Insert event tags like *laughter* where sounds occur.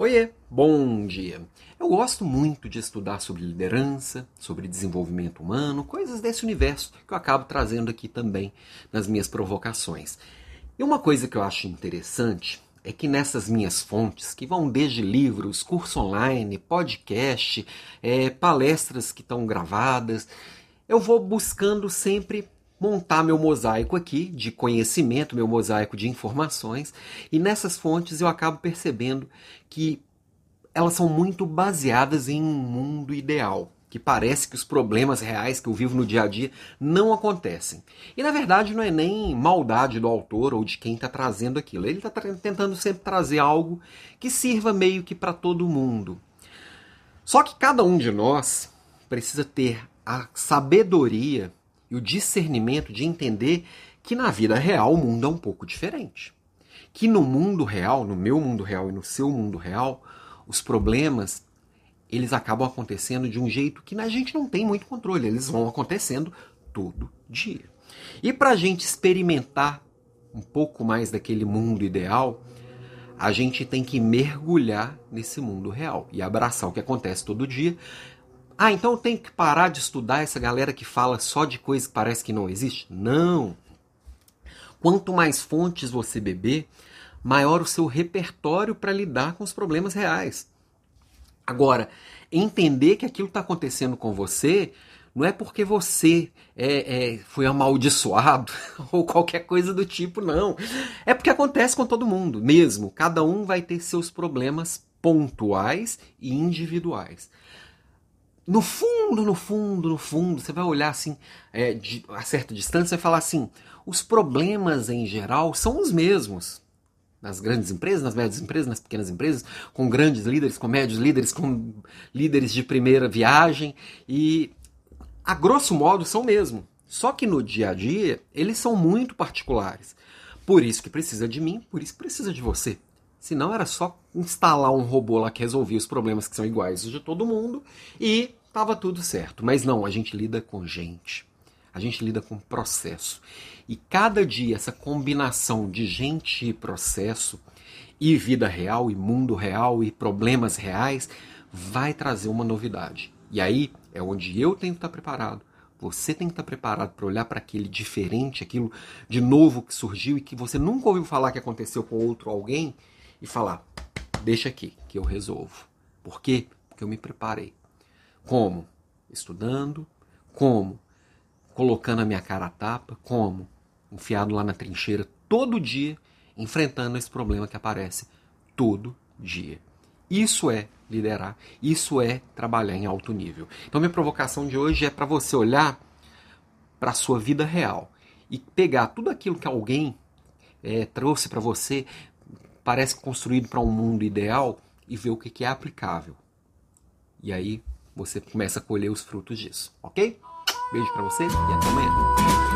Oiê, bom dia. Eu gosto muito de estudar sobre liderança, sobre desenvolvimento humano, coisas desse universo que eu acabo trazendo aqui também nas minhas provocações. E uma coisa que eu acho interessante é que nessas minhas fontes, que vão desde livros, curso online, podcast, é, palestras que estão gravadas, eu vou buscando sempre montar meu mosaico aqui de conhecimento, meu mosaico de informações, e nessas fontes eu acabo percebendo que elas são muito baseadas em um mundo ideal, que parece que os problemas reais que eu vivo no dia a dia não acontecem. E na verdade não é nem maldade do autor ou de quem está trazendo aquilo. Ele está tentando sempre trazer algo que sirva meio que para todo mundo. Só que cada um de nós precisa ter a sabedoria e o discernimento de entender que na vida real o mundo é um pouco diferente. Que no mundo real, no meu mundo real e no seu mundo real, os problemas eles acabam acontecendo de um jeito que a gente não tem muito controle, eles vão acontecendo todo dia. E para a gente experimentar um pouco mais daquele mundo ideal, a gente tem que mergulhar nesse mundo real e abraçar o que acontece todo dia, ah, então eu tenho que parar de estudar essa galera que fala só de coisa que parece que não existe? Não. Quanto mais fontes você beber, maior o seu repertório para lidar com os problemas reais. Agora, entender que aquilo está acontecendo com você não é porque você é, é, foi amaldiçoado *laughs* ou qualquer coisa do tipo, não. É porque acontece com todo mundo, mesmo. Cada um vai ter seus problemas pontuais e individuais no fundo, no fundo, no fundo, você vai olhar assim, é, de, a certa distância, e falar assim: os problemas em geral são os mesmos. Nas grandes empresas, nas médias empresas, nas pequenas empresas, com grandes líderes, com médios líderes, com líderes de primeira viagem. E, a grosso modo, são mesmo. Só que no dia a dia, eles são muito particulares. Por isso que precisa de mim, por isso que precisa de você. Senão era só instalar um robô lá que resolvia os problemas que são iguais de todo mundo e estava tudo certo. Mas não, a gente lida com gente. A gente lida com processo. E cada dia essa combinação de gente e processo, e vida real, e mundo real, e problemas reais, vai trazer uma novidade. E aí é onde eu tenho que estar preparado. Você tem que estar preparado para olhar para aquele diferente, aquilo de novo que surgiu e que você nunca ouviu falar que aconteceu com outro alguém e falar: deixa aqui, que eu resolvo. Por quê? Porque eu me preparei. Como? Estudando. Como? Colocando a minha cara a tapa. Como? Enfiado lá na trincheira todo dia, enfrentando esse problema que aparece todo dia. Isso é liderar, isso é trabalhar em alto nível. Então, minha provocação de hoje é para você olhar para a sua vida real e pegar tudo aquilo que alguém é, trouxe para você, parece construído para um mundo ideal, e ver o que, que é aplicável. E aí você começa a colher os frutos disso, ok? Beijo para você e até amanhã.